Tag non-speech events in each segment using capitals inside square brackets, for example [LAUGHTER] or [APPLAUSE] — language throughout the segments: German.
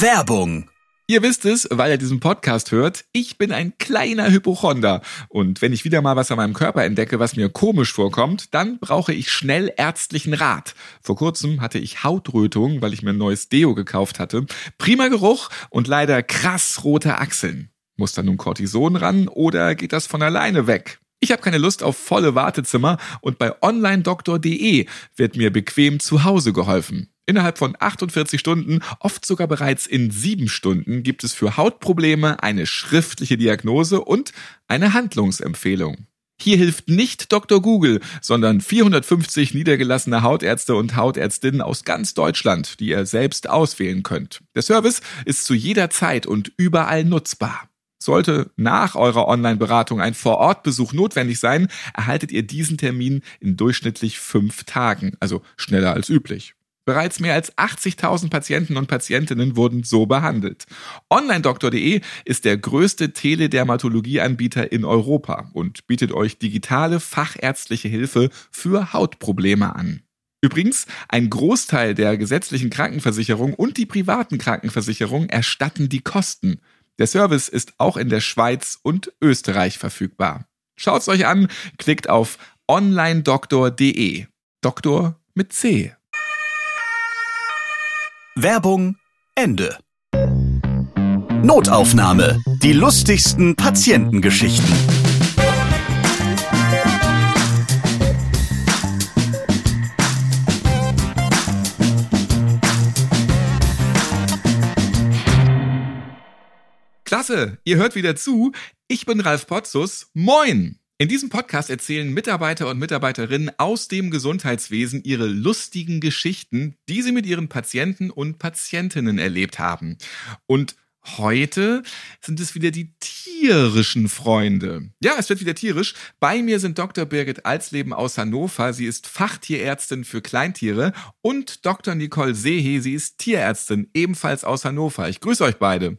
Werbung Ihr wisst es, weil ihr diesen Podcast hört, ich bin ein kleiner Hypochonder. Und wenn ich wieder mal was an meinem Körper entdecke, was mir komisch vorkommt, dann brauche ich schnell ärztlichen Rat. Vor kurzem hatte ich Hautrötung, weil ich mir ein neues Deo gekauft hatte. Prima Geruch und leider krass rote Achseln. Muss da nun Cortison ran oder geht das von alleine weg? Ich habe keine Lust auf volle Wartezimmer und bei onlinedoktor.de wird mir bequem zu Hause geholfen. Innerhalb von 48 Stunden, oft sogar bereits in sieben Stunden, gibt es für Hautprobleme eine schriftliche Diagnose und eine Handlungsempfehlung. Hier hilft nicht Dr. Google, sondern 450 niedergelassene Hautärzte und Hautärztinnen aus ganz Deutschland, die ihr selbst auswählen könnt. Der Service ist zu jeder Zeit und überall nutzbar. Sollte nach eurer Online-Beratung ein Vorortbesuch notwendig sein, erhaltet ihr diesen Termin in durchschnittlich fünf Tagen, also schneller als üblich. Bereits mehr als 80.000 Patienten und Patientinnen wurden so behandelt. OnlineDoktor.de ist der größte Teledermatologieanbieter in Europa und bietet euch digitale fachärztliche Hilfe für Hautprobleme an. Übrigens, ein Großteil der gesetzlichen Krankenversicherung und die privaten Krankenversicherung erstatten die Kosten. Der Service ist auch in der Schweiz und Österreich verfügbar. Schaut's euch an, klickt auf onlinedoktor.de. Doktor mit C. Werbung Ende. Notaufnahme. Die lustigsten Patientengeschichten. Klasse, ihr hört wieder zu. Ich bin Ralf Potzus. Moin! In diesem Podcast erzählen Mitarbeiter und Mitarbeiterinnen aus dem Gesundheitswesen ihre lustigen Geschichten, die sie mit ihren Patienten und Patientinnen erlebt haben. Und heute sind es wieder die tierischen Freunde. Ja, es wird wieder tierisch. Bei mir sind Dr. Birgit Alsleben aus Hannover. Sie ist Fachtierärztin für Kleintiere und Dr. Nicole Sehe. Sie ist Tierärztin, ebenfalls aus Hannover. Ich grüße euch beide.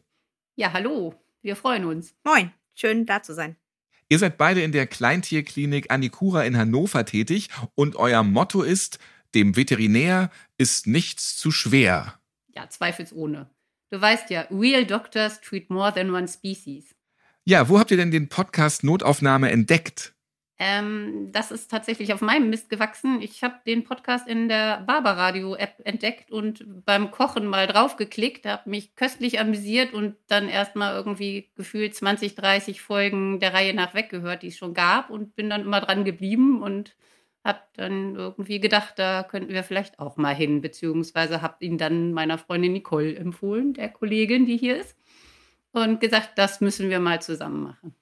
Ja, hallo. Wir freuen uns. Moin. Schön da zu sein. Ihr seid beide in der Kleintierklinik Anikura in Hannover tätig und euer Motto ist, dem Veterinär ist nichts zu schwer. Ja, zweifelsohne. Du weißt ja, real doctors treat more than one species. Ja, wo habt ihr denn den Podcast Notaufnahme entdeckt? Ähm, das ist tatsächlich auf meinem Mist gewachsen. Ich habe den Podcast in der Barbaradio-App entdeckt und beim Kochen mal draufgeklickt, habe mich köstlich amüsiert und dann erstmal irgendwie gefühlt 20, 30 Folgen der Reihe nach weggehört, die es schon gab und bin dann immer dran geblieben und habe dann irgendwie gedacht, da könnten wir vielleicht auch mal hin, beziehungsweise habe ihn dann meiner Freundin Nicole empfohlen, der Kollegin, die hier ist, und gesagt, das müssen wir mal zusammen machen.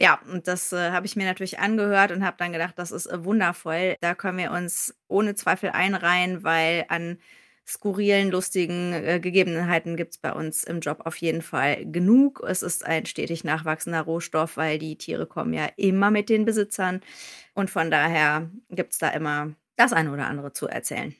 Ja, und das äh, habe ich mir natürlich angehört und habe dann gedacht, das ist äh, wundervoll. Da können wir uns ohne Zweifel einreihen, weil an skurrilen, lustigen äh, Gegebenheiten gibt es bei uns im Job auf jeden Fall genug. Es ist ein stetig nachwachsender Rohstoff, weil die Tiere kommen ja immer mit den Besitzern. Und von daher gibt es da immer das eine oder andere zu erzählen.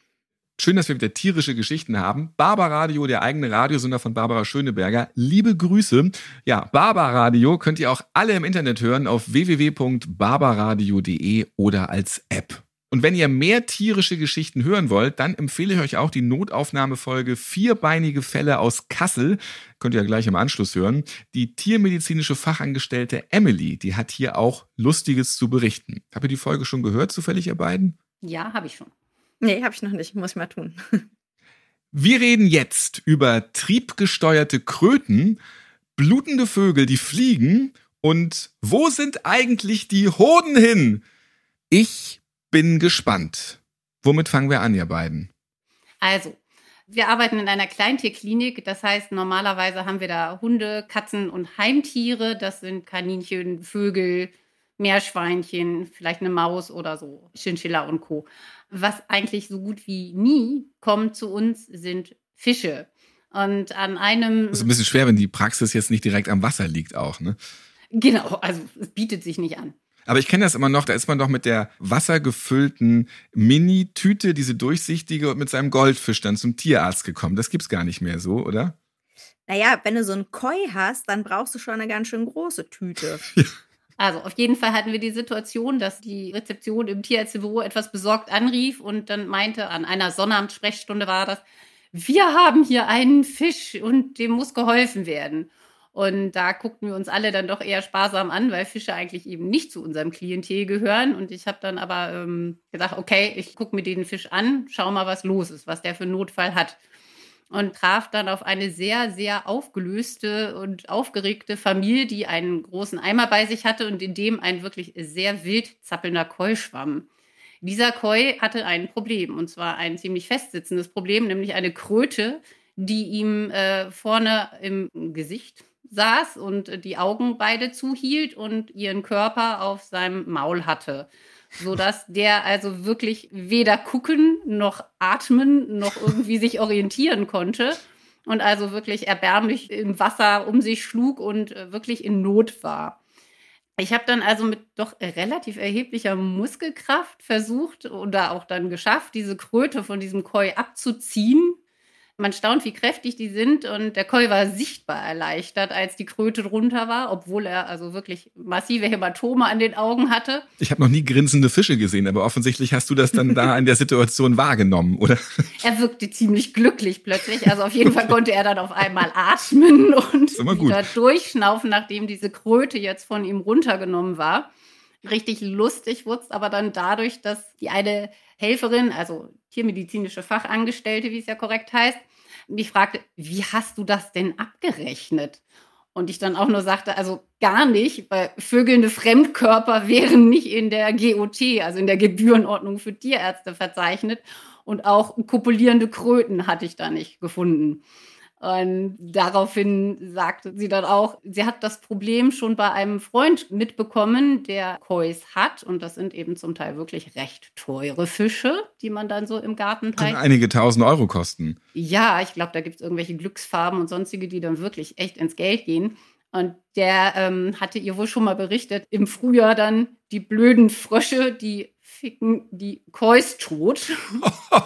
Schön, dass wir wieder tierische Geschichten haben. Barbaradio, der eigene Radiosender von Barbara Schöneberger. Liebe Grüße. Ja, Barbaradio könnt ihr auch alle im Internet hören auf www.barbaradio.de oder als App. Und wenn ihr mehr tierische Geschichten hören wollt, dann empfehle ich euch auch die Notaufnahmefolge Vierbeinige Fälle aus Kassel. Könnt ihr ja gleich im Anschluss hören. Die tiermedizinische Fachangestellte Emily, die hat hier auch Lustiges zu berichten. Habt ihr die Folge schon gehört, zufällig ihr beiden? Ja, habe ich schon. Nee, habe ich noch nicht. Muss ich mal tun. Wir reden jetzt über triebgesteuerte Kröten, blutende Vögel, die fliegen und wo sind eigentlich die Hoden hin? Ich bin gespannt. Womit fangen wir an, ihr beiden? Also, wir arbeiten in einer Kleintierklinik. Das heißt, normalerweise haben wir da Hunde, Katzen und Heimtiere. Das sind Kaninchen, Vögel, Meerschweinchen, vielleicht eine Maus oder so, Chinchilla und Co. Was eigentlich so gut wie nie kommt zu uns, sind Fische. Und an einem. Das ist ein bisschen schwer, wenn die Praxis jetzt nicht direkt am Wasser liegt, auch, ne? Genau, also es bietet sich nicht an. Aber ich kenne das immer noch, da ist man doch mit der wassergefüllten Mini-Tüte, diese durchsichtige, und mit seinem Goldfisch dann zum Tierarzt gekommen. Das gibt's gar nicht mehr so, oder? Naja, wenn du so einen Koi hast, dann brauchst du schon eine ganz schön große Tüte. [LAUGHS] Also auf jeden Fall hatten wir die Situation, dass die Rezeption im Tierärztebüro etwas besorgt anrief und dann meinte, an einer Sonnabend-Sprechstunde war das, wir haben hier einen Fisch und dem muss geholfen werden. Und da guckten wir uns alle dann doch eher sparsam an, weil Fische eigentlich eben nicht zu unserem Klientel gehören. Und ich habe dann aber ähm, gesagt, okay, ich gucke mir den Fisch an, schau mal, was los ist, was der für einen Notfall hat. Und traf dann auf eine sehr, sehr aufgelöste und aufgeregte Familie, die einen großen Eimer bei sich hatte und in dem ein wirklich sehr wild zappelnder Koi schwamm. Dieser Koi hatte ein Problem, und zwar ein ziemlich festsitzendes Problem, nämlich eine Kröte, die ihm äh, vorne im Gesicht saß und die Augen beide zuhielt und ihren Körper auf seinem Maul hatte. Sodass [LAUGHS] der also wirklich weder gucken noch atmen noch irgendwie sich orientieren konnte und also wirklich erbärmlich im Wasser um sich schlug und äh, wirklich in Not war. Ich habe dann also mit doch relativ erheblicher Muskelkraft versucht oder auch dann geschafft, diese Kröte von diesem Koi abzuziehen man staunt, wie kräftig die sind und der Koi war sichtbar erleichtert, als die Kröte drunter war, obwohl er also wirklich massive Hämatome an den Augen hatte. Ich habe noch nie grinsende Fische gesehen, aber offensichtlich hast du das dann da in der Situation wahrgenommen, oder? [LAUGHS] Er wirkte ziemlich glücklich plötzlich. Also auf jeden Fall konnte er dann auf einmal atmen und wieder durchschnaufen, nachdem diese Kröte jetzt von ihm runtergenommen war. Richtig lustig wurde es aber dann dadurch, dass die eine Helferin, also tiermedizinische Fachangestellte, wie es ja korrekt heißt, mich fragte, wie hast du das denn abgerechnet? Und ich dann auch nur sagte, also gar nicht, weil vögelnde Fremdkörper [LAUGHS] wären nicht in der GOT, also in der Gebührenordnung für Tierärzte verzeichnet. Und auch kopulierende Kröten hatte ich da nicht gefunden. Und daraufhin sagte sie dann auch, sie hat das Problem schon bei einem Freund mitbekommen, der Kois hat. Und das sind eben zum Teil wirklich recht teure Fische, die man dann so im Garten teilt. Einige tausend Euro kosten. Ja, ich glaube, da gibt es irgendwelche Glücksfarben und sonstige, die dann wirklich echt ins Geld gehen. Und der ähm, hatte ihr wohl schon mal berichtet, im Frühjahr dann die blöden Frösche, die ficken die Kois tot.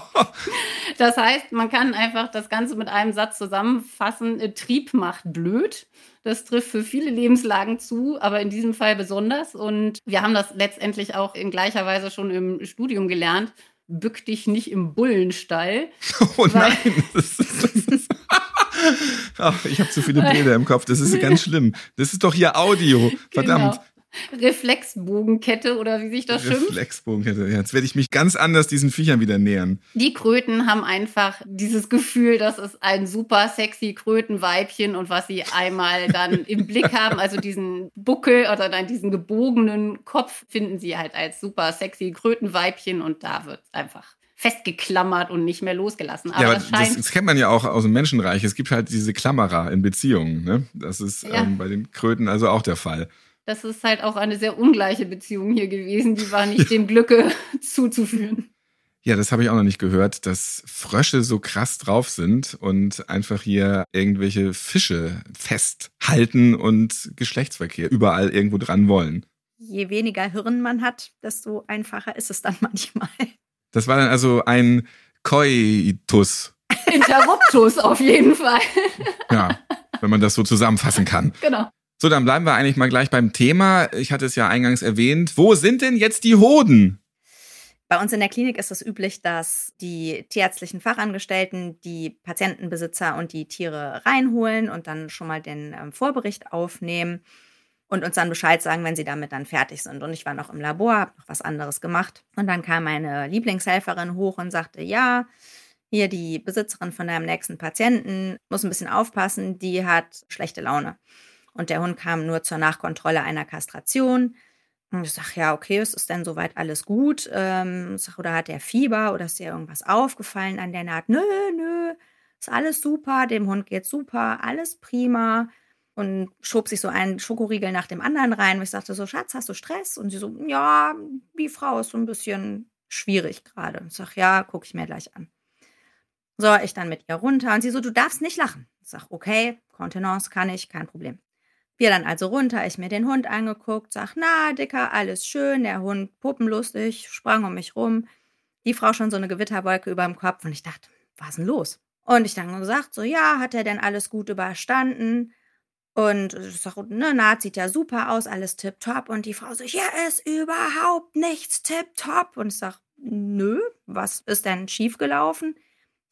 [LAUGHS] das heißt, man kann einfach das Ganze mit einem Satz zusammenfassen. Trieb macht blöd. Das trifft für viele Lebenslagen zu, aber in diesem Fall besonders. Und wir haben das letztendlich auch in gleicher Weise schon im Studium gelernt. Bück dich nicht im Bullenstall. [LAUGHS] Oh nein, das ist, das [LAUGHS] ist Ach, ich habe zu viele Bilder im Kopf. Das ist ganz schlimm. Das ist doch hier Audio. Verdammt. Genau. Reflexbogenkette oder wie sich das schimpft. Reflexbogenkette. Jetzt werde ich mich ganz anders diesen Viechern wieder nähern. Die Kröten haben einfach dieses Gefühl, das ist ein super sexy Krötenweibchen und was sie einmal dann im [LAUGHS] Blick haben, also diesen Buckel oder dann diesen gebogenen Kopf, finden sie halt als super sexy Krötenweibchen und da wird einfach festgeklammert und nicht mehr losgelassen. Aber ja, das, das, das, kennt man ja auch aus dem Menschenreich. Es gibt halt diese Klammerer in Beziehungen. Ne? Das ist ja. ähm, bei den Kröten also auch der Fall das ist halt auch eine sehr ungleiche Beziehung hier gewesen. Die war nicht [LAUGHS] dem Glücke [LAUGHS] zuzuführen. Ja, das habe ich auch noch nicht gehört, dass Frösche so krass drauf sind und einfach hier irgendwelche Fische festhalten und Geschlechtsverkehr überall irgendwo dran wollen. Je weniger Hirn man hat, desto einfacher ist es dann [LAUGHS] manchmal. Das war dann also ein Koitus. Interruptus auf jeden Fall. Ja, wenn man das so zusammenfassen kann. Genau. So, dann bleiben wir eigentlich mal gleich beim Thema. Ich hatte es ja eingangs erwähnt. Wo sind denn jetzt die Hoden? Bei uns in der Klinik ist es üblich, dass die tierärztlichen Fachangestellten die Patientenbesitzer und die Tiere reinholen und dann schon mal den ähm, Vorbericht aufnehmen und uns dann Bescheid sagen, wenn sie damit dann fertig sind. Und ich war noch im Labor, habe noch was anderes gemacht. Und dann kam meine Lieblingshelferin hoch und sagte, ja, hier die Besitzerin von deinem nächsten Patienten muss ein bisschen aufpassen, die hat schlechte Laune. Und der Hund kam nur zur Nachkontrolle einer Kastration. Und ich sage, ja, okay, es ist denn soweit alles gut? Ähm, sag, oder hat der Fieber oder ist dir irgendwas aufgefallen an der Naht? Nö, nö, ist alles super, dem Hund geht's super, alles prima. Und schob sich so einen Schokoriegel nach dem anderen rein. Und ich sagte so, Schatz, hast du Stress? Und sie so, ja, die Frau ist so ein bisschen schwierig gerade. Ich sage, ja, gucke ich mir gleich an. So, ich dann mit ihr runter und sie so, du darfst nicht lachen. Ich sage, okay, Kontenance kann ich, kein Problem. Wir dann also runter, ich mir den Hund angeguckt, sag, na, Dicker, alles schön, der Hund puppenlustig, sprang um mich rum. Die Frau schon so eine Gewitterwolke über dem Kopf und ich dachte, was ist denn los? Und ich dann gesagt, so, ja, hat er denn alles gut überstanden? Und ich sag, ne, Naht sieht ja super aus, alles tipptopp. Und die Frau so, hier ist überhaupt nichts tipptopp. Und ich sag, nö, was ist denn schiefgelaufen?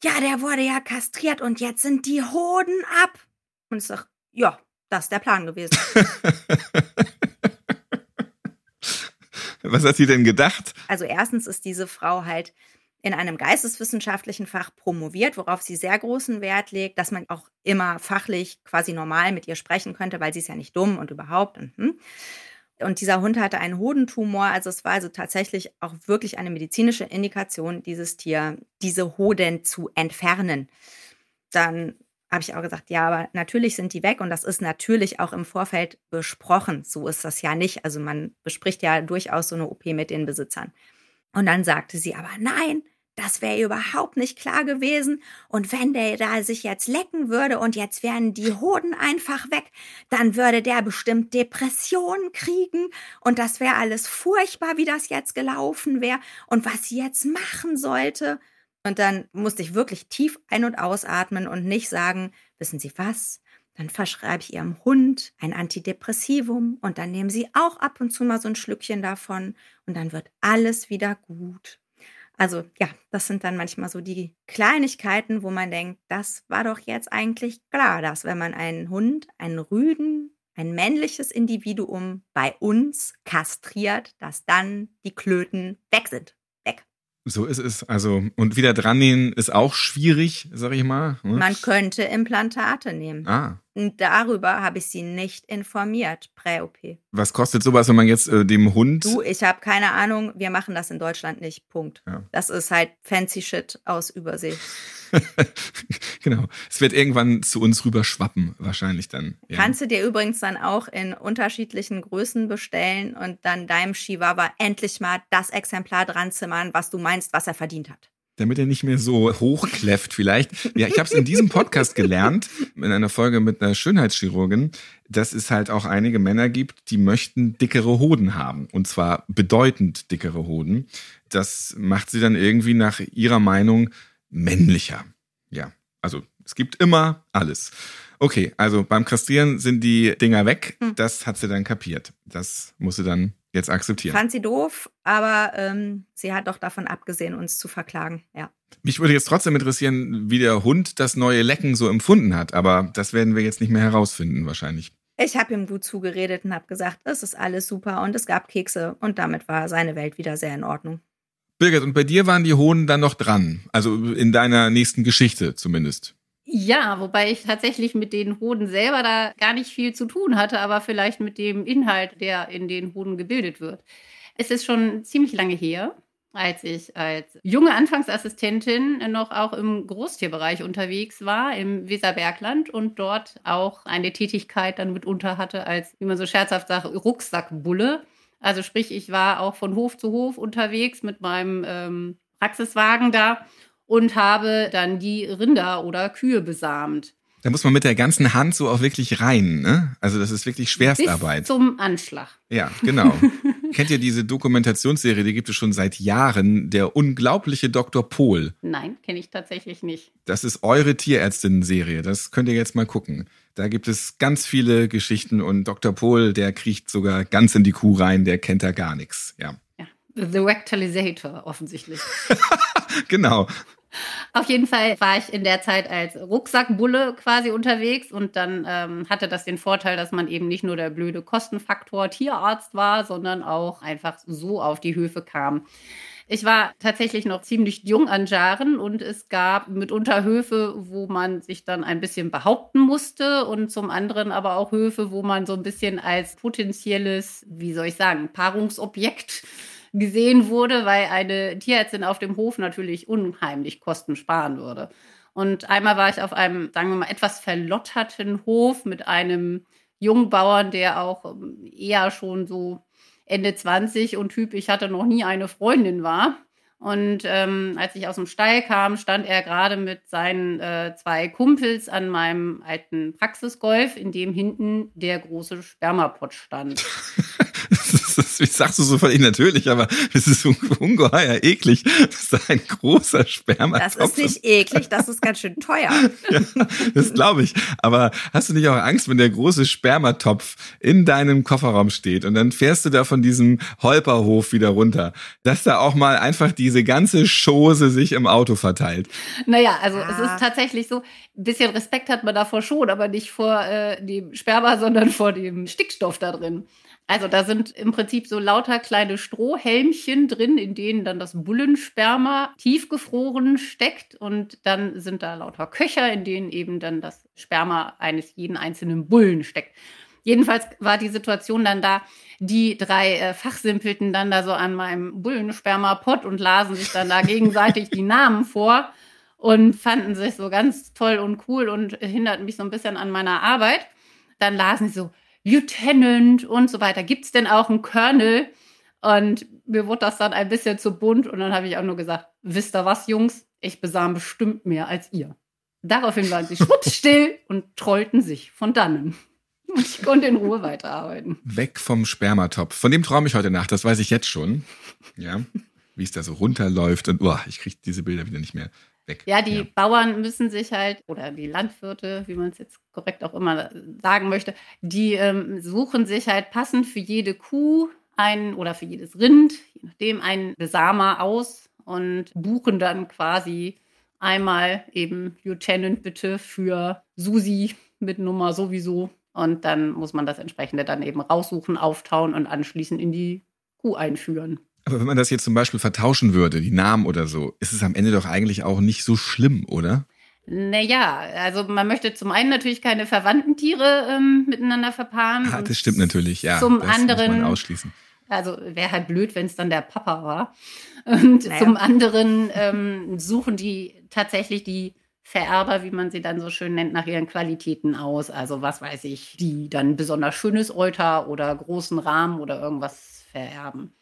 ja, der wurde ja kastriert und jetzt sind die Hoden ab. Und ich sage, ja, das ist der Plan gewesen. [LAUGHS] Was hat sie denn gedacht? Also erstens ist diese Frau halt in einem geisteswissenschaftlichen Fach promoviert, worauf sie sehr großen Wert legt, dass man auch immer fachlich quasi normal mit ihr sprechen könnte, weil sie ist ja nicht dumm und überhaupt. Und, hm. und dieser Hund hatte einen Hodentumor, also es war also tatsächlich auch wirklich eine medizinische Indikation, dieses Tier, diese Hoden zu entfernen. Dann habe ich auch gesagt, ja, aber natürlich sind die weg und das ist natürlich auch im Vorfeld besprochen. So ist das ja nicht. Also man bespricht ja durchaus so eine OP mit den Besitzern. Und dann sagte sie aber, nein, das wäre überhaupt nicht klar gewesen. Und wenn der da sich jetzt lecken würde und jetzt wären die Hoden einfach weg, dann würde der bestimmt Depressionen kriegen. Und das wäre alles furchtbar, wie das jetzt gelaufen wäre und was sie jetzt machen sollte. Und dann musste ich wirklich tief ein- und ausatmen und nicht sagen, wissen Sie was? Dann verschreibe ich Ihrem Hund ein Antidepressivum und dann nehmen Sie auch ab und zu mal so ein Schlückchen davon und dann wird alles wieder gut. Also ja, das sind dann manchmal so die Kleinigkeiten, wo man denkt, das war doch jetzt eigentlich klar, dass wenn man einen Hund, einen Rüden, ein männliches Individuum bei uns kastriert, dass dann die Klöten weg sind. So ist es. Also, und wieder dran nähen ist auch schwierig, sag ich mal. Ne? Man könnte Implantate nehmen. Ah. Und darüber habe ich sie nicht informiert, Prä-OP. Was kostet sowas, wenn man jetzt äh, dem Hund. Du, ich habe keine Ahnung. Wir machen das in Deutschland nicht. Punkt. Ja. Das ist halt fancy Shit aus Übersee. [LAUGHS] genau. Es wird irgendwann zu uns rüber schwappen, wahrscheinlich dann. Ja. Kannst du dir übrigens dann auch in unterschiedlichen Größen bestellen und dann deinem Chihuahua endlich mal das Exemplar dran zimmern, was du meinst, was er verdient hat damit er nicht mehr so hochkläfft vielleicht. Ja, ich habe es in diesem Podcast gelernt, in einer Folge mit einer Schönheitschirurgin, dass es halt auch einige Männer gibt, die möchten dickere Hoden haben. Und zwar bedeutend dickere Hoden. Das macht sie dann irgendwie nach ihrer Meinung männlicher. Ja, also es gibt immer alles. Okay, also beim Kastrieren sind die Dinger weg. Hm. Das hat sie dann kapiert. Das muss sie dann jetzt akzeptieren. Fand sie doof, aber ähm, sie hat doch davon abgesehen, uns zu verklagen. Ja. Mich würde jetzt trotzdem interessieren, wie der Hund das neue Lecken so empfunden hat, aber das werden wir jetzt nicht mehr herausfinden wahrscheinlich. Ich habe ihm gut zugeredet und habe gesagt, es ist alles super und es gab Kekse und damit war seine Welt wieder sehr in Ordnung. Birgit, und bei dir waren die Hohnen dann noch dran, also in deiner nächsten Geschichte zumindest. Ja, wobei ich tatsächlich mit den Hoden selber da gar nicht viel zu tun hatte, aber vielleicht mit dem Inhalt, der in den Hoden gebildet wird. Es ist schon ziemlich lange her, als ich als junge Anfangsassistentin noch auch im Großtierbereich unterwegs war, im Weserbergland und dort auch eine Tätigkeit dann mitunter hatte als, wie man so scherzhaft sagt, Rucksackbulle. Also sprich, ich war auch von Hof zu Hof unterwegs mit meinem ähm, Praxiswagen da und habe dann die Rinder oder Kühe besamt. Da muss man mit der ganzen Hand so auch wirklich rein, ne? Also das ist wirklich Schwerstarbeit. Bis zum Anschlag. Ja, genau. [LAUGHS] Kennt ihr diese Dokumentationsserie, die gibt es schon seit Jahren, der unglaubliche Dr. Pohl? Nein, kenne ich tatsächlich nicht. Das ist eure Tierärztinnen-Serie, das könnt ihr jetzt mal gucken. Da gibt es ganz viele Geschichten und Dr. Pohl, der kriecht sogar ganz in die Kuh rein, der kennt da gar nichts, ja. ja. The Rectalizator offensichtlich. [LAUGHS] genau. Auf jeden Fall war ich in der Zeit als Rucksackbulle quasi unterwegs und dann ähm, hatte das den Vorteil, dass man eben nicht nur der blöde Kostenfaktor Tierarzt war, sondern auch einfach so auf die Höfe kam. Ich war tatsächlich noch ziemlich jung an Jaren und es gab mitunter Höfe, wo man sich dann ein bisschen behaupten musste und zum anderen aber auch Höfe, wo man so ein bisschen als potenzielles, wie soll ich sagen, Paarungsobjekt gesehen wurde, weil eine Tierärztin auf dem Hof natürlich unheimlich Kosten sparen würde. Und einmal war ich auf einem, sagen wir mal, etwas verlotterten Hof mit einem jungen Bauern, der auch ähm, eher schon so Ende 20 und Typ, ich hatte noch nie eine Freundin war. Und ähm, als ich aus dem Stall kam, stand er gerade mit seinen äh, zwei Kumpels an meinem alten Praxisgolf, in dem hinten der große Spermapott stand. [LAUGHS] Das ist, wie sagst du so völlig natürlich, aber es ist ungeheuer eklig, dass da ein großer Spermatopf Das ist nicht eklig, das ist ganz schön teuer. [LAUGHS] ja, das glaube ich. Aber hast du nicht auch Angst, wenn der große Spermatopf in deinem Kofferraum steht und dann fährst du da von diesem Holperhof wieder runter, dass da auch mal einfach diese ganze Chose sich im Auto verteilt? Naja, also es Ah. ist tatsächlich so, ein bisschen Respekt hat man davor schon, aber nicht vor äh, dem Sperma, sondern vor dem Stickstoff da drin. Also da sind im Prinzip so lauter kleine Strohhelmchen drin, in denen dann das Bullensperma tiefgefroren steckt und dann sind da lauter Köcher, in denen eben dann das Sperma eines jeden einzelnen Bullen steckt. Jedenfalls war die Situation dann da, die drei äh, fachsimpelten dann da so an meinem Bullensperma-Pott und lasen sich dann da [LAUGHS] gegenseitig die Namen vor und fanden sich so ganz toll und cool und hinderten mich so ein bisschen an meiner Arbeit. Dann lasen sie so Lieutenant und so weiter. Gibt's denn auch einen Colonel? Und mir wurde das dann ein bisschen zu bunt und dann habe ich auch nur gesagt, wisst ihr was, Jungs? Ich besam bestimmt mehr als ihr. Daraufhin waren sie schmutzstill und trollten sich von dannen. [LAUGHS] Und ich konnte in Ruhe weiterarbeiten. Weg vom Spermatopf. Von dem träume ich heute Nacht, das weiß ich jetzt schon. Ja, wie es da so runterläuft und oh, ich kriege diese Bilder wieder nicht mehr weg. Ja, die Bauern müssen sich halt, oder die Landwirte, wie man es jetzt korrekt auch immer sagen möchte, die ähm, suchen sich halt passend für jede Kuh einen oder für jedes Rind, je nachdem, einen Besamer aus und buchen dann quasi einmal eben Lieutenant bitte für Susi mit Nummer sowieso. Und dann muss man das entsprechende dann eben raussuchen, auftauen und anschließend in die Kuh einführen. Aber wenn man das jetzt zum Beispiel vertauschen würde, die Namen oder so, ist es am Ende doch eigentlich auch nicht so schlimm, oder? Naja, also man möchte zum einen natürlich keine verwandten Tiere ähm, miteinander verpaaren. Ah, das stimmt natürlich, ja. Zum das muss anderen, man ausschließen. also wäre halt blöd, wenn es dann der Papa war. Und Naja. zum anderen ähm, suchen die tatsächlich die Vererber, wie man sie dann so schön nennt, nach ihren Qualitäten aus. Also was weiß ich, die dann besonders schönes Euter oder großen Rahmen oder irgendwas vererben.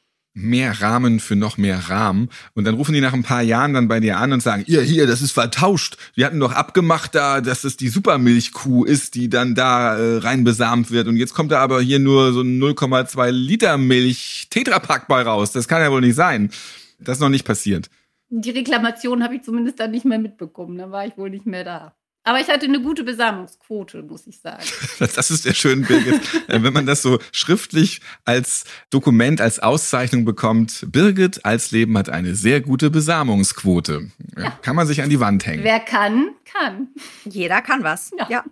Mehr Rahmen für noch mehr Rahmen. Und dann rufen die nach ein paar Jahren dann bei dir an und sagen, ihr hier, das ist vertauscht. Wir hatten doch abgemacht da, dass es die Supermilchkuh ist, die dann da äh, rein besamt wird. Und jetzt kommt da aber hier nur so ein 0,2 Liter Milch Tetrapack bei raus. Das kann ja wohl nicht sein. Das ist noch nicht passiert. Die Reklamation habe ich zumindest dann nicht mehr mitbekommen. Da war ich wohl nicht mehr da. Aber ich hatte eine gute Besamungsquote, muss ich sagen. [LAUGHS] Das ist der schöne Birgit. Äh, Wenn man das so schriftlich als Dokument, als Auszeichnung bekommt, Birgit als Leben hat eine sehr gute Besamungsquote. Ja. Kann man sich an die Wand hängen. Wer kann, kann. Jeder kann was. Ja. ja.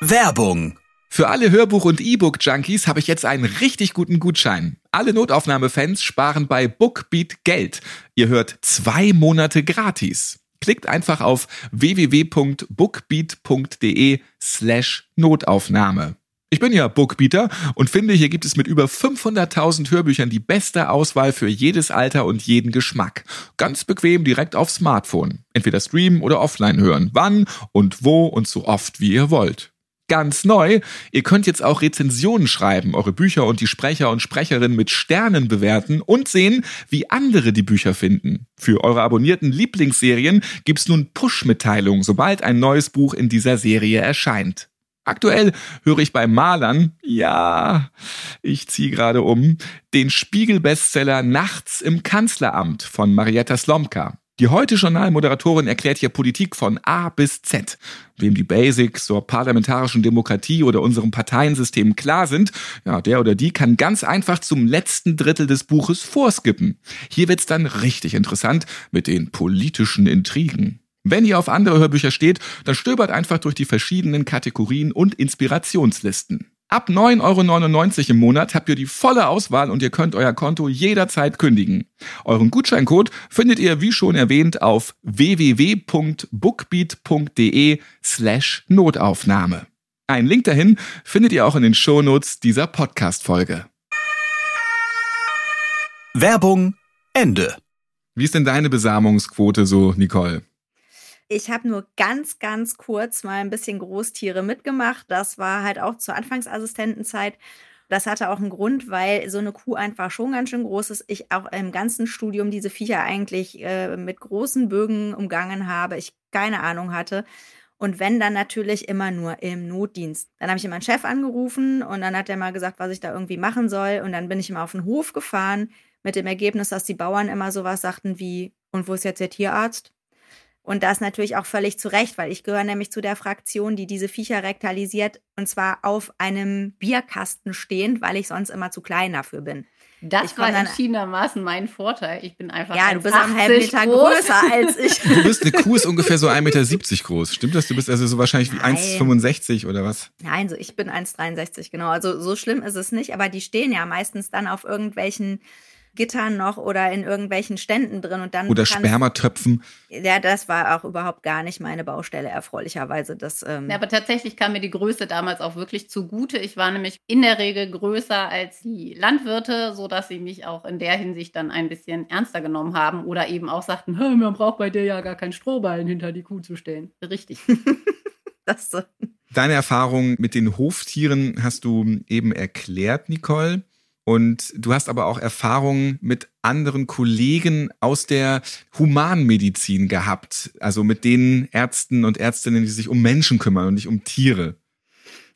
Werbung. Für alle Hörbuch- und E-Book-Junkies habe ich jetzt einen richtig guten Gutschein. Alle Notaufnahmefans sparen bei Bookbeat Geld. Ihr hört zwei Monate gratis. Klickt einfach auf www.bookbeat.de slash Notaufnahme. Ich bin ja Bookbeater und finde, hier gibt es mit über 500.000 Hörbüchern die beste Auswahl für jedes Alter und jeden Geschmack. Ganz bequem direkt aufs Smartphone. Entweder streamen oder offline hören. Wann und wo und so oft wie ihr wollt. Ganz neu, ihr könnt jetzt auch Rezensionen schreiben, eure Bücher und die Sprecher und Sprecherinnen mit Sternen bewerten und sehen, wie andere die Bücher finden. Für eure abonnierten Lieblingsserien gibt's nun Push-Mitteilungen, sobald ein neues Buch in dieser Serie erscheint. Aktuell höre ich bei Malern, ja, ich ziehe gerade um, den Spiegel-Bestseller Nachts im Kanzleramt von Marietta Slomka. Die Heute-Journal-Moderatorin erklärt hier Politik von A bis Z. Wem die Basics zur parlamentarischen Demokratie oder unserem Parteiensystem klar sind, ja, der oder die kann ganz einfach zum letzten Drittel des Buches vorskippen. Hier wird's dann richtig interessant mit den politischen Intrigen. Wenn ihr auf andere Hörbücher steht, dann stöbert einfach durch die verschiedenen Kategorien und Inspirationslisten. Ab 9,99 Euro im Monat habt ihr die volle Auswahl und ihr könnt euer Konto jederzeit kündigen. Euren Gutscheincode findet ihr, wie schon erwähnt, auf www.bookbeat.de slash Notaufnahme. Einen Link dahin findet ihr auch in den Shownotes dieser Podcast-Folge. Werbung Ende. Wie ist denn deine Besamungsquote so, Nicole? Ich habe nur ganz, ganz kurz mal ein bisschen Großtiere mitgemacht. Das war halt auch zur Anfangsassistentenzeit. Das hatte auch einen Grund, weil so eine Kuh einfach schon ganz schön groß ist. Ich auch im ganzen Studium diese Viecher eigentlich äh, mit großen Bögen umgangen habe. Ich keine Ahnung hatte. Und wenn, dann natürlich immer nur im Notdienst. Dann habe ich meinen Chef angerufen und dann hat er mal gesagt, was ich da irgendwie machen soll. Und dann bin ich immer auf den Hof gefahren mit dem Ergebnis, dass die Bauern immer sowas sagten wie, und wo ist jetzt der Tierarzt? Und das natürlich auch völlig zu Recht, weil ich gehöre nämlich zu der Fraktion, die diese Viecher rektalisiert und zwar auf einem Bierkasten stehend, weil ich sonst immer zu klein dafür bin. Das war entschiedenermaßen mein Vorteil. Ich bin einfach Ja, du bist einen halben Meter groß. größer als [LAUGHS] ich. Du bist eine Kuh ist ungefähr so 1,70 Meter groß. Stimmt das? Du bist also so wahrscheinlich wie 1,65 oder was? Nein, so ich bin 1,63, genau. Also so schlimm ist es nicht, aber die stehen ja meistens dann auf irgendwelchen Gittern noch oder in irgendwelchen Ständen drin und dann. Oder Spermatöpfen. Ja, das war auch überhaupt gar nicht meine Baustelle, erfreulicherweise. Das, ähm ja, aber tatsächlich kam mir die Größe damals auch wirklich zugute. Ich war nämlich in der Regel größer als die Landwirte, sodass sie mich auch in der Hinsicht dann ein bisschen ernster genommen haben oder eben auch sagten, man braucht bei dir ja gar keinen Strohballen hinter die Kuh zu stellen. Richtig. [LAUGHS] das so. Deine Erfahrung mit den Hoftieren hast du eben erklärt, Nicole. Und du hast aber auch Erfahrungen mit anderen Kollegen aus der Humanmedizin gehabt, also mit den Ärzten und Ärztinnen, die sich um Menschen kümmern und nicht um Tiere.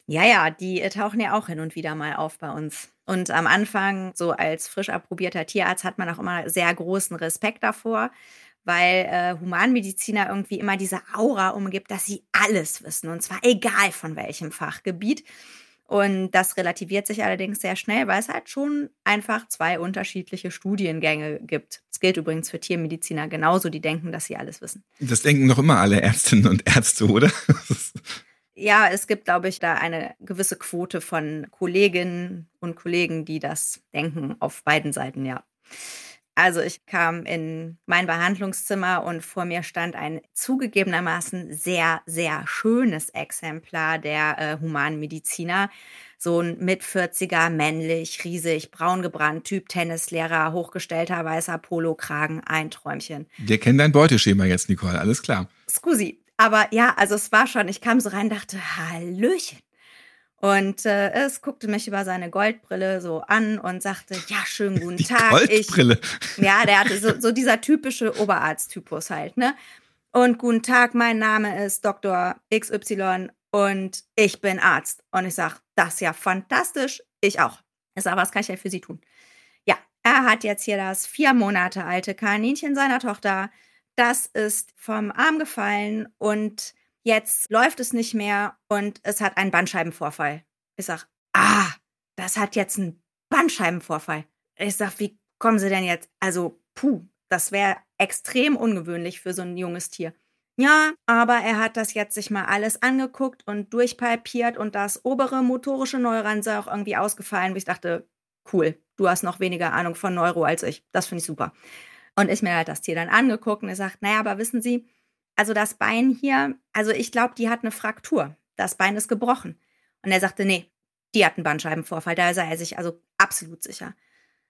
Ja, ja, die tauchen ja auch hin und wieder mal auf bei uns. Und am Anfang, so als frisch approbierter Tierarzt, hat man auch immer sehr großen Respekt davor, weil äh, Humanmediziner irgendwie immer diese Aura umgibt, dass sie alles wissen, und zwar egal von welchem Fachgebiet. Und das relativiert sich allerdings sehr schnell, weil es halt schon einfach zwei unterschiedliche Studiengänge gibt. Das gilt übrigens für Tiermediziner genauso, die denken, dass sie alles wissen. Das denken noch immer alle Ärztinnen und Ärzte, oder? [LAUGHS] ja, es gibt, glaube ich, da eine gewisse Quote von Kolleginnen und Kollegen, die das denken, auf beiden Seiten, ja. Also ich kam in mein Behandlungszimmer und vor mir stand ein zugegebenermaßen sehr, sehr schönes Exemplar der äh, Humanmediziner. So ein mit 40er, männlich, riesig, braun gebrannt, Typ Tennislehrer, hochgestellter weißer Polokragen, ein Träumchen. Wir kennen dein Beuteschema jetzt, Nicole, alles klar. Scusi. Aber ja, also es war schon, ich kam so rein, dachte, Hallöchen. Und äh, es guckte mich über seine Goldbrille so an und sagte, ja, schönen guten Die Tag. Goldbrille. Ich, ja, der hatte so, so dieser typische Oberarzttypus halt, ne? Und guten Tag, mein Name ist Dr. XY und ich bin Arzt. Und ich sag, das ist ja fantastisch. Ich auch. Ich sag, was kann ich denn für Sie tun? Ja, er hat jetzt hier das vier Monate alte Kaninchen seiner Tochter. Das ist vom Arm gefallen und jetzt läuft es nicht mehr und es hat einen Bandscheibenvorfall. Ich sag, ah, das hat jetzt einen Bandscheibenvorfall. Ich sag, wie kommen Sie denn jetzt? Also, puh, das wäre extrem ungewöhnlich für so ein junges Tier. Ja, aber er hat das jetzt sich mal alles angeguckt und durchpalpiert und das obere motorische Neuron sei auch irgendwie ausgefallen. Ich dachte, cool, du hast noch weniger Ahnung von Neuro als ich. Das finde ich super. Und ich mir halt das Tier dann angeguckt und er sagt, naja, aber wissen Sie, also das Bein hier, also ich glaube, die hat eine Fraktur. Das Bein ist gebrochen. Und er sagte, nee, die hat einen Bandscheibenvorfall. Da sei er sich also absolut sicher.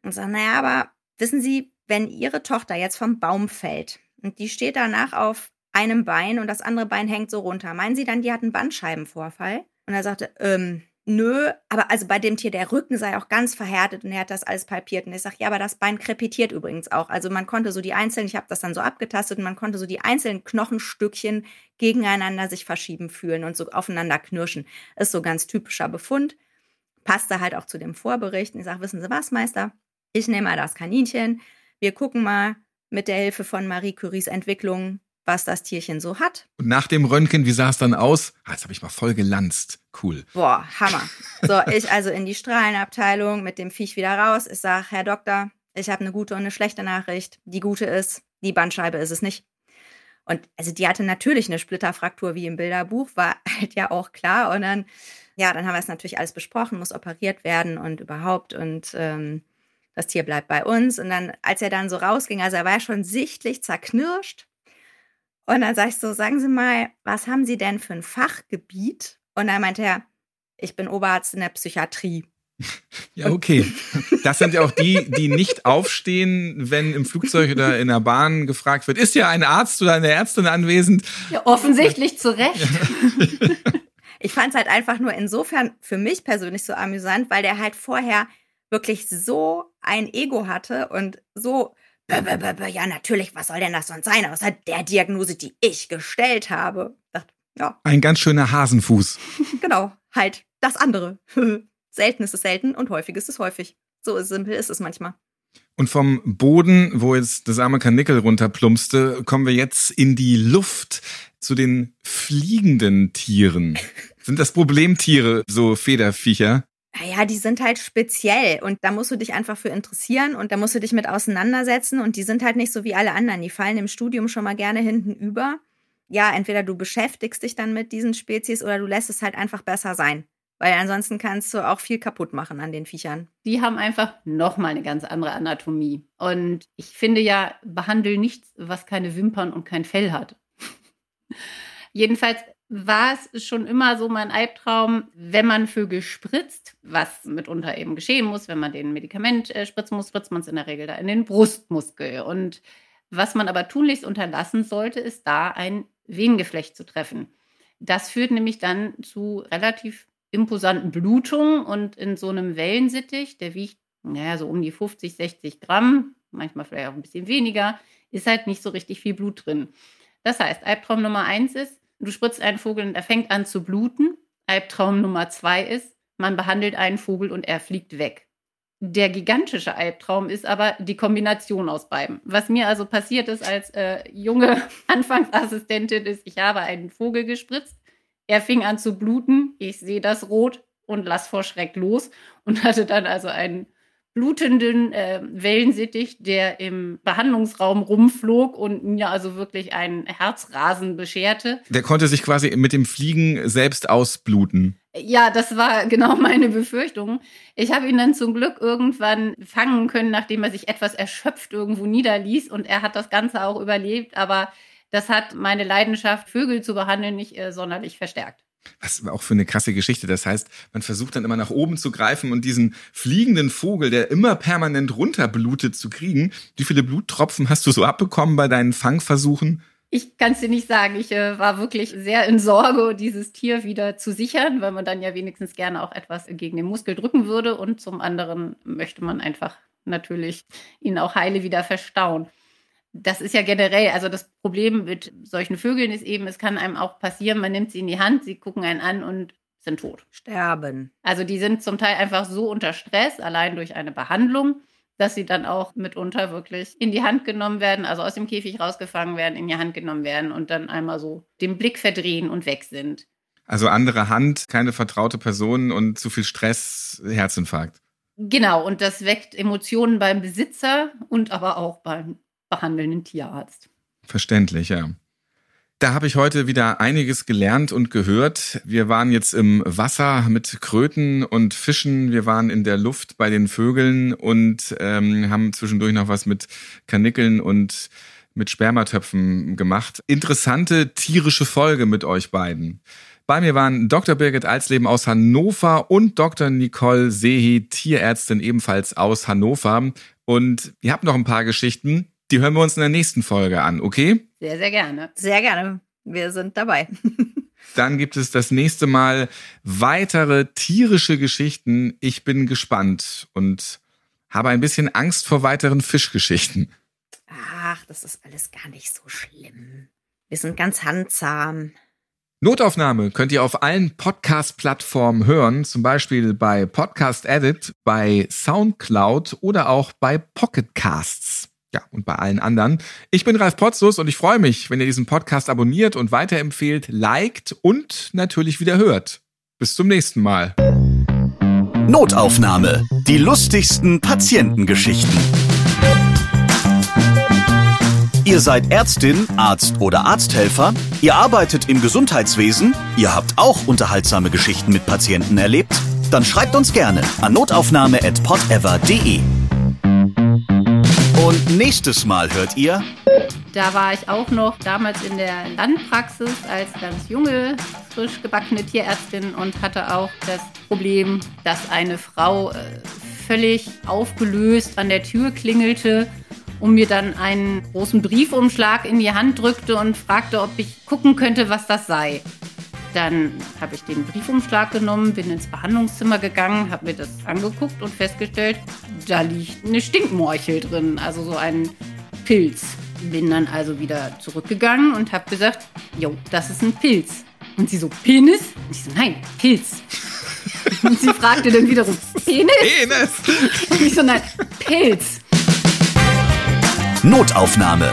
Und sagt, naja, aber wissen Sie, wenn Ihre Tochter jetzt vom Baum fällt und die steht danach auf einem Bein und das andere Bein hängt so runter, meinen Sie dann, die hat einen Bandscheibenvorfall? Und er sagte, ähm, Nö, aber also bei dem Tier, der Rücken sei auch ganz verhärtet und er hat das alles palpiert. Und ich sage, ja, aber das Bein krepitiert übrigens auch. Also man konnte so die einzelnen, ich habe das dann so abgetastet und man konnte so die einzelnen Knochenstückchen gegeneinander sich verschieben fühlen und so aufeinander knirschen. Ist so ganz typischer Befund. Passte halt auch zu dem Vorbericht. Und ich sage, wissen Sie was, Meister? Ich nehme mal das Kaninchen. Wir gucken mal mit der Hilfe von Marie Curies Entwicklung, was das Tierchen so hat. Und nach dem Röntgen, wie sah es dann aus? Ah, jetzt habe ich mal voll gelanzt. Cool. Boah, Hammer. So, ich also in die Strahlenabteilung mit dem Viech wieder raus. Ich sage, Herr Doktor, ich habe eine gute und eine schlechte Nachricht. Die gute ist, die Bandscheibe ist es nicht. Und also die hatte natürlich eine Splitterfraktur wie im Bilderbuch, war [LAUGHS] halt ja auch klar. Und dann, ja, dann haben wir es natürlich alles besprochen, muss operiert werden und überhaupt. Und ähm, das Tier bleibt bei uns. Und dann, als er dann so rausging, also er war ja schon sichtlich zerknirscht und dann sag ich so, sagen Sie mal, was haben Sie denn für ein Fachgebiet? Und dann meinte er, ich bin Oberarzt in der Psychiatrie. [LAUGHS] Ja, okay. Das sind ja auch die, die nicht aufstehen, wenn im Flugzeug oder in der Bahn gefragt wird, ist ja ein Arzt oder eine Ärztin anwesend? Ja, offensichtlich zu Recht. [LAUGHS] Ich fand es halt einfach nur insofern für mich persönlich so amüsant, weil der halt vorher wirklich so ein Ego hatte und so ja, natürlich, was soll denn das sonst sein, außer der Diagnose, die ich gestellt habe? Ja. Ein ganz schöner Hasenfuß. [LAUGHS] genau, halt das andere. [LAUGHS] selten ist es selten und häufig ist es häufig. So simpel ist es manchmal. Und vom Boden, wo jetzt das arme Karnickel runterplumpste, kommen wir jetzt in die Luft zu den fliegenden Tieren. [LAUGHS] Sind das Problemtiere, so Federviecher? Naja, die sind halt speziell und da musst du dich einfach für interessieren und da musst du dich mit auseinandersetzen und die sind halt nicht so wie alle anderen. Die fallen im Studium schon mal gerne hinten über. Ja, entweder du beschäftigst dich dann mit diesen Spezies oder du lässt es halt einfach besser sein. Weil ansonsten kannst du auch viel kaputt machen an den Viechern. Die haben einfach nochmal eine ganz andere Anatomie. Und ich finde ja, behandle nichts, was keine Wimpern und kein Fell hat. [LAUGHS] Jedenfalls war es schon immer so mein Albtraum, wenn man Vögel spritzt, was mitunter eben geschehen muss, wenn man den Medikament äh, spritzen muss, spritzt man es in der Regel da in den Brustmuskel. Und was man aber tunlichst unterlassen sollte, ist da ein Venengeflecht zu treffen. Das führt nämlich dann zu relativ imposanten Blutungen und in so einem Wellensittich, der wiegt, naja, so um die 50, 60 Gramm, manchmal vielleicht auch ein bisschen weniger, ist halt nicht so richtig viel Blut drin. Das heißt, Albtraum Nummer eins ist, du spritzt einen Vogel und er fängt an zu bluten. Albtraum Nummer zwei ist, man behandelt einen Vogel und er fliegt weg. Der gigantische Albtraum ist aber die Kombination aus beiden. Was mir also passiert ist als äh, junge [LAUGHS] Anfangsassistentin ist, ich habe einen Vogel gespritzt er fing an zu bluten. Ich sehe das rot und lass vor Schreck los und [LAUGHS] hatte dann also einen blutenden äh, Wellensittich, der im Behandlungsraum rumflog und mir also wirklich einen Herzrasen bescherte. Der konnte sich quasi mit dem Fliegen selbst ausbluten. Ja, das war genau [LAUGHS] meine Befürchtung. Ich habe ihn dann zum Glück irgendwann fangen können, nachdem er sich etwas erschöpft irgendwo niederließ und er hat das Ganze auch überlebt, aber das hat meine Leidenschaft, Vögel zu behandeln, nicht äh, sonderlich verstärkt. Was auch für eine krasse Geschichte. Das heißt, man versucht dann immer nach oben zu greifen und diesen fliegenden Vogel, der immer permanent runterblutet, zu kriegen. Wie viele Bluttropfen hast du so abbekommen bei deinen Fangversuchen? Ich kann es dir nicht sagen. Ich äh, war wirklich sehr in Sorge, dieses Tier wieder zu sichern, weil man dann ja wenigstens gerne auch etwas gegen den Muskel drücken würde. Und zum anderen möchte man einfach natürlich ihn auch heile wieder verstauen das ist ja generell, also das Problem mit solchen Vögeln ist eben, es kann einem auch passieren, man nimmt sie in die Hand, sie gucken einen an und sind tot. Sterben. Also die sind zum Teil einfach so unter Stress, allein durch eine Behandlung, dass sie dann auch mitunter wirklich in die Hand genommen werden, also aus dem Käfig rausgefangen werden, in die Hand genommen werden und dann einmal so den Blick verdrehen und weg sind. Also andere Hand, keine vertraute Person und zu viel Stress, Herzinfarkt. Genau, und das weckt Emotionen beim Besitzer und aber auch beim behandelnden Tierarzt. Verständlich, ja. Da habe ich heute wieder einiges gelernt und gehört. Wir waren jetzt im Wasser mit Kröten und Fischen. Wir waren in der Luft bei den Vögeln und ähm, haben zwischendurch noch was mit Kanickeln und mit Spermatöpfen gemacht. Interessante tierische Folge mit euch beiden. Bei mir waren Dr. Birgit Alsleben aus Hannover und Dr. Nicole Sehi, Tierärztin ebenfalls aus Hannover. Und ihr habt noch ein paar Geschichten. Die hören wir uns in der nächsten Folge an, okay? Sehr, sehr gerne. Sehr gerne. Wir sind dabei. [LAUGHS] Dann gibt es das nächste Mal weitere tierische Geschichten. Ich bin gespannt und habe ein bisschen Angst vor weiteren Fischgeschichten. Ach, das ist alles gar nicht so schlimm. Wir sind ganz handsam. Notaufnahme könnt ihr auf allen Podcast-Plattformen hören, zum Beispiel bei Podcast Edit, bei Soundcloud oder auch bei Pocket Casts. Ja, und bei allen anderen. Ich bin Ralf Potzus und ich freue mich, wenn ihr diesen Podcast abonniert und weiterempfehlt, liked und natürlich wieder hört. Bis zum nächsten Mal. Notaufnahme. Die lustigsten Patientengeschichten. Ihr seid Ärztin, Arzt oder Arzthelfer, ihr arbeitet im Gesundheitswesen, ihr habt auch unterhaltsame Geschichten mit Patienten erlebt, dann schreibt uns gerne an notaufnahme@podever.de. Nächstes Mal hört ihr. Da war ich auch noch damals in der Landpraxis als ganz junge, frisch gebackene Tierärztin und hatte auch das Problem, dass eine Frau äh, völlig aufgelöst an der Tür klingelte und mir dann einen großen Briefumschlag in die Hand drückte und fragte, ob ich gucken könnte, was das sei. Dann habe ich den Briefumschlag genommen, bin ins Behandlungszimmer gegangen, habe mir das angeguckt und festgestellt, da liegt eine Stinkmorchel drin, also so ein Pilz. Bin dann also wieder zurückgegangen und habe gesagt, jo, das ist ein Pilz. Und sie so, Penis? Und ich so, nein, Pilz. [LAUGHS] Und sie fragte dann wieder so, Penis? Penis! Und ich so, nein, Pilz. Notaufnahme.